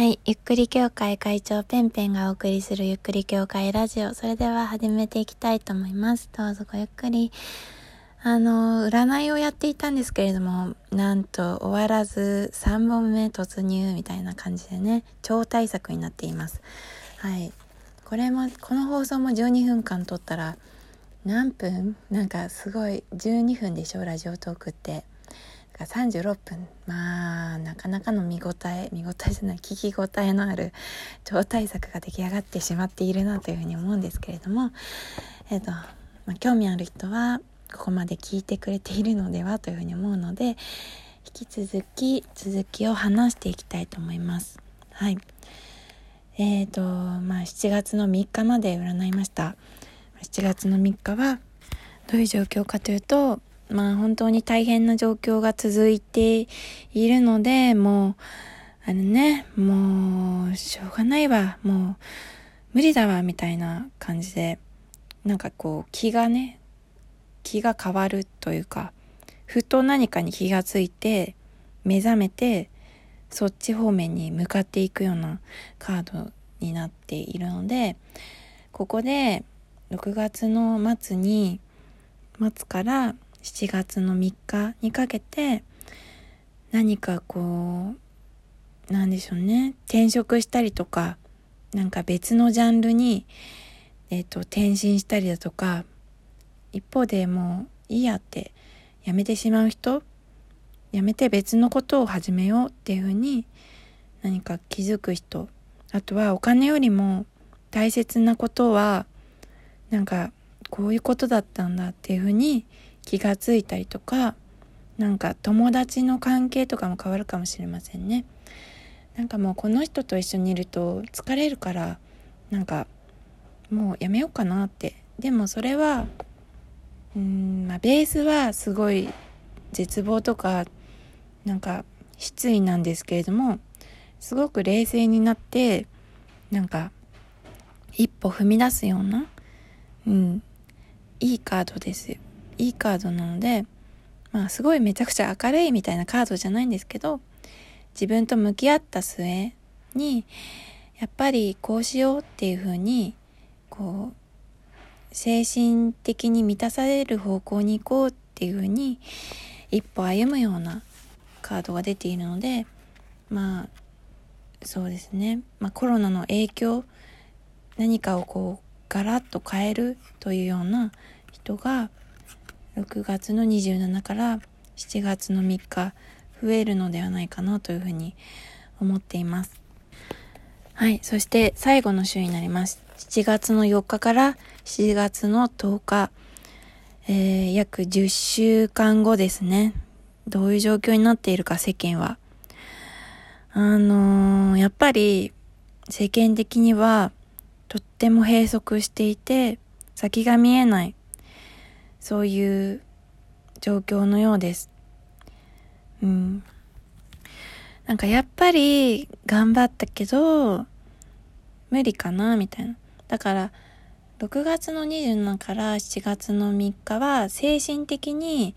はい。ゆっくり協会会長ペンペンがお送りするゆっくり協会ラジオ。それでは始めていきたいと思います。どうぞごゆっくり。あの、占いをやっていたんですけれども、なんと終わらず3本目突入みたいな感じでね、超大作になっています。はい。これも、この放送も12分間撮ったら、何分？なんかすごい12分でしょ？ラジオトークってが36分まあなかなかの見応え見応えじゃない聞き応えのある超大作が出来上がってしまっているなというふうに思うんですけれども。えっ、ー、と、まあ、興味ある人はここまで聞いてくれているのではというふうに思うので引き続き続きを話していきたいと思います。はい。えーとまあ7月の3日まで占いました。7月の3日はどういう状況かというとまあ本当に大変な状況が続いているので、もう、あのね、もう、しょうがないわ、もう、無理だわ、みたいな感じで、なんかこう、気がね、気が変わるというか、ふと何かに気がついて、目覚めて、そっち方面に向かっていくようなカードになっているので、ここで6月の末に、末から7月の3日にかけて何かこうなんでしょうね。転職したりとかなんか別のジャンルに、え、ー、と転身したりだとか一方でもういいやってやめてしまう人やめて別のことを始めようっていうふうに何か気づく人あとはお金よりも大切なことはなんかこういうことだったんだっていうふうに気がついたりとかなんか友達の関係とかも変わるかもしれませんね。なんかもうこの人と一緒にいると疲れるからなんかもうやめようかなって。でもそれはうんまあベースはすごい絶望とかなんか失意なんですけれどもすごく冷静になってなんか一歩踏み出すようなうんいいカードです。よいいカードなので、まあすごいめちゃくちゃ明るいみたいなカードじゃないんですけど、自分と向き合った末に、やっぱりこうしようっていうふうに、こう、精神的に満たされる方向に行こうっていうふうに、一歩歩むようなカードが出ているので、まあ、そうですね。まあコロナの影響、何かをこう、ガラッと変えるというような人が6月の27から7月の3日増えるのではないかなというふうに思っています。はい。そして最後の週になります。7月の4日から7月の10日、えー、約10週間後ですね。どういう状況になっているか世間は。あのー、やっぱり世間的にはとっても閉塞していて先が見えないそういう状況のようです。うん。なんかやっぱり頑張ったけど、無理かなみたいな。だから、6月の27から7月の3日は精神的に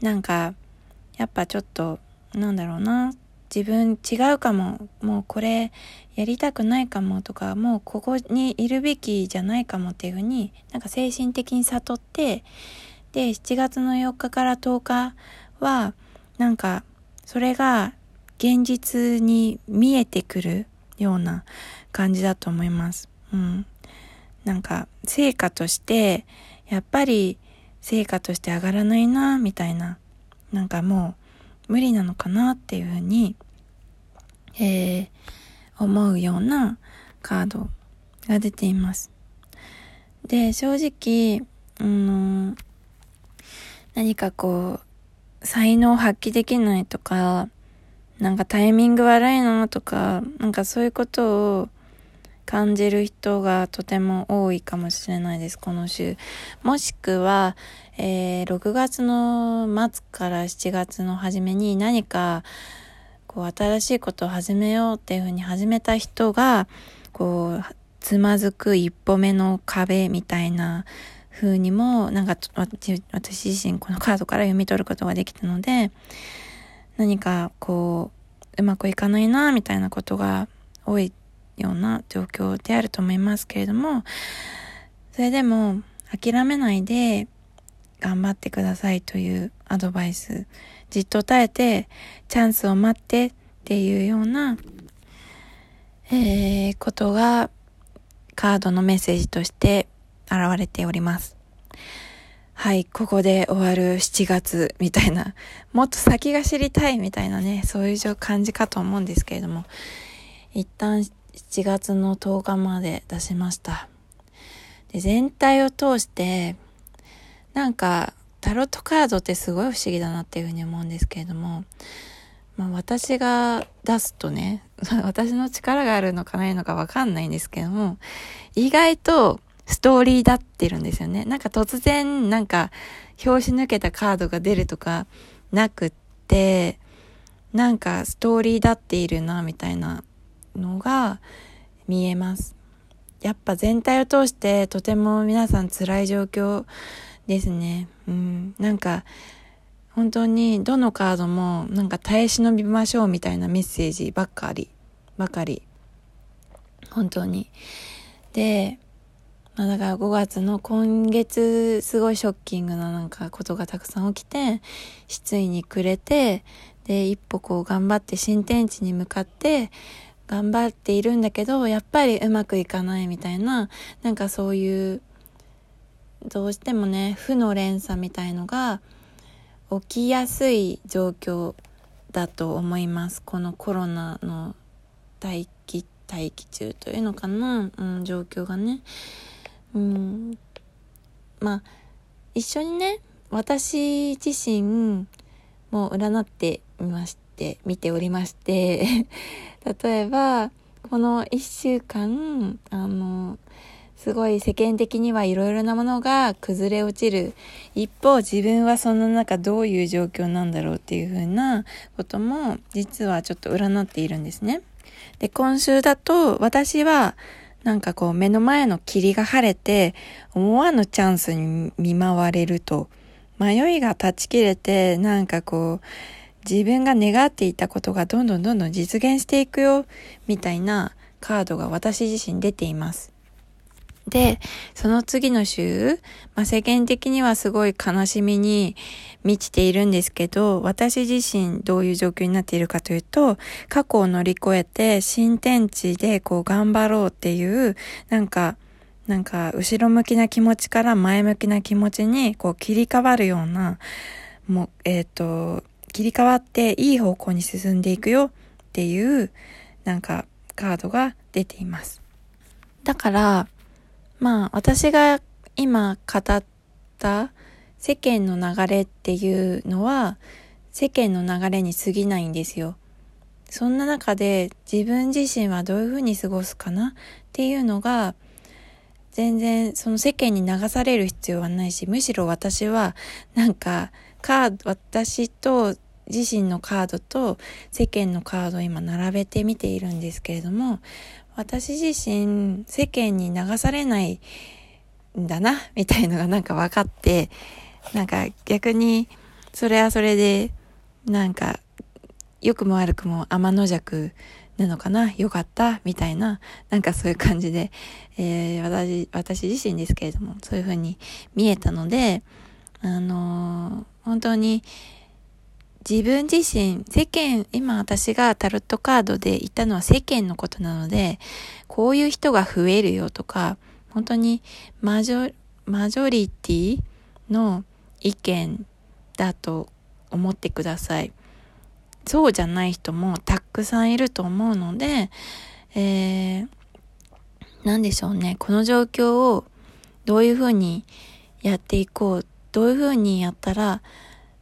なんかやっぱちょっとなんだろうな自分違うかももうこれやりたくないかもとかもうここにいるべきじゃないかもっていうふうになんか精神的に悟ってで、7月の4日から10日は、なんか、それが現実に見えてくるような感じだと思います。うん。なんか、成果として、やっぱり成果として上がらないな、みたいな。なんかもう、無理なのかなっていうふうに、えー、思うようなカードが出ています。で、正直、うん、何かこう、才能を発揮できないとか、なんかタイミング悪いなとか、なんかそういうことを感じる人がとても多いかもしれないです、この週。もしくは、えー、6月の末から7月の初めに何か、こう、新しいことを始めようっていうふうに始めた人が、こう、つまずく一歩目の壁みたいな風にも、なんか私自身このカードから読み取ることができたので、何かこう、うまくいかないな、みたいなことが多いような状況であると思いますけれども、それでも諦めないで頑張ってくださいというアドバイス、じっと耐えてチャンスを待ってっていうような、えー、ことがカードのメッセージとして現れております。はい、ここで終わる7月みたいな、もっと先が知りたいみたいなね、そういう感じかと思うんですけれども、一旦7月の10日まで出しました。で全体を通して、なんか、タロットカードってすごい不思議だなっていうふうに思うんですけれども、まあ私が出すとね、私の力があるのかないのかわかんないんですけども、意外とストーリーだってるんですよね。なんか突然、なんか、表紙抜けたカードが出るとかなくって、なんかストーリーだっているな、みたいなのが見えます。やっぱ全体を通してとても皆さん辛い状況ですね。うん。なんか、本当にどのカードもなんか耐え忍びましょうみたいなメッセージばっかり、ばかり。本当に。で、まあだから5月の今月すごいショッキングななんかことがたくさん起きて、失意に暮れて、で、一歩こう頑張って新天地に向かって、頑張っているんだけど、やっぱりうまくいかないみたいな、なんかそういう、どうしてもね、負の連鎖みたいのが起きやすい状況だと思います。このコロナの待機、待機中というのかな、うん、状況がね。うん、まあ、一緒にね、私自身も占ってみまして、見ておりまして 例えば、この一週間、あの、すごい世間的にはいろいろなものが崩れ落ちる。一方、自分はその中どういう状況なんだろうっていうふうなことも、実はちょっと占っているんですね。で、今週だと、私は、なんかこう目の前の霧が晴れて、思わぬチャンスに見舞われると、迷いが断ち切れて、なんかこう、自分が願っていたことがどんどんどんどん実現していくよ、みたいなカードが私自身出ています。で、その次の週、まあ、世間的にはすごい悲しみに満ちているんですけど、私自身どういう状況になっているかというと、過去を乗り越えて新天地でこう頑張ろうっていう、なんか、なんか後ろ向きな気持ちから前向きな気持ちにこう切り替わるような、もう、えっ、ー、と、切り替わっていい方向に進んでいくよっていうなんかカードが出ています。だから、まあ私が今語った世間の流れっていうのは世間の流れに過ぎないんですよ。そんな中で自分自身はどういうふうに過ごすかなっていうのが全然その世間に流される必要はないしむしろ私はなんかカード私と自身のカードと世間のカードを今並べてみているんですけれども、私自身世間に流されないんだな、みたいのがなんか分かって、なんか逆にそれはそれで、なんか良くも悪くも天の弱なのかなよかったみたいな、なんかそういう感じで、えー、私、私自身ですけれども、そういう風に見えたので、あのー、本当に、自分自身、世間、今私がタロットカードで言ったのは世間のことなので、こういう人が増えるよとか、本当にマジョ、マジョリティの意見だと思ってください。そうじゃない人もたくさんいると思うので、えー、なんでしょうね。この状況をどういうふうにやっていこう。どういうふうにやったら、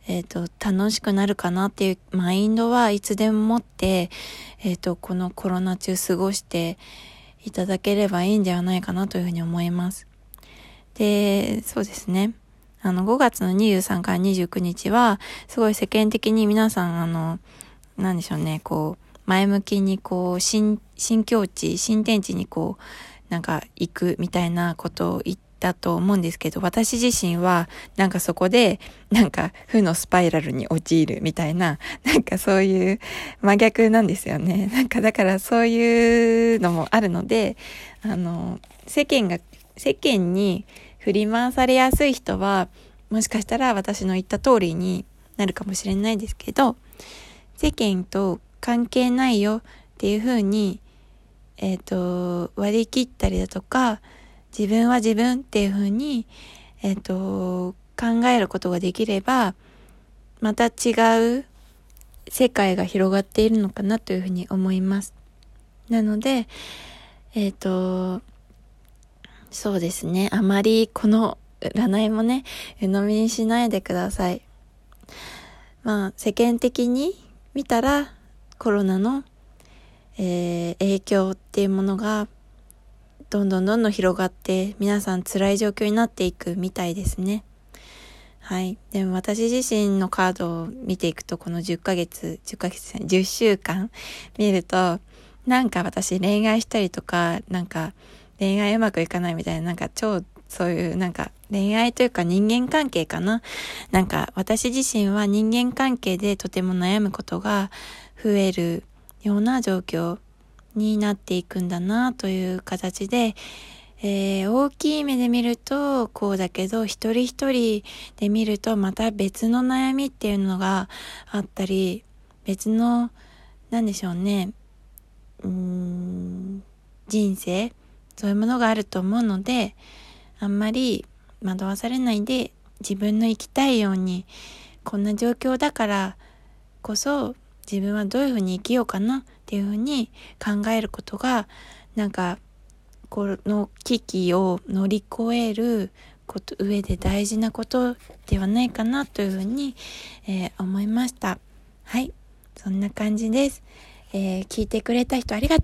え、ー、と、楽しくなるかなっていうマインドはいつでも持って、え、ー、と、このコロナ中過ごしていただければいいんではないかなというふうに思います。で、そうですね。あの、5月の23から29日は、すごい世間的に皆さん、あの、なんでしょうね、こう、前向きにこう、新、新境地、新天地にこう、なんか行くみたいなことを言って、だと思うんですけど、私自身はなんかそこでなんか負のスパイラルに陥るみたいな、なんかそういう真逆なんですよね。なんかだからそういうのもあるので、あの、世間が、世間に振り回されやすい人は、もしかしたら私の言った通りになるかもしれないですけど、世間と関係ないよっていうふうに、えっ、ー、と、割り切ったりだとか、自分は自分っていうふうに、えっ、ー、と、考えることができれば、また違う世界が広がっているのかなというふうに思います。なので、えっ、ー、と、そうですね。あまりこの占いもね、鵜呑みにしないでください。まあ、世間的に見たらコロナの、えー、影響っていうものがどんどんどんどん広がって皆さん辛い状況になっていくみたいですね。はい。でも私自身のカードを見ていくとこの10ヶ月、10ヶ月、10週間見るとなんか私恋愛したりとかなんか恋愛うまくいかないみたいななんか超そういうなんか恋愛というか人間関係かな。なんか私自身は人間関係でとても悩むことが増えるような状況になっていくんだなという形で、えー、大きい目で見るとこうだけど一人一人で見るとまた別の悩みっていうのがあったり別の何でしょうねうーん人生そういうものがあると思うのであんまり惑わされないで自分の生きたいようにこんな状況だからこそ自分はどういうふうに生きようかなっていうふうに考えることがなんかこの危機を乗り越えること上で大事なことではないかなというふうに、えー、思いました。はい。そんな感じです。えー、聞いてくれた人ありがとう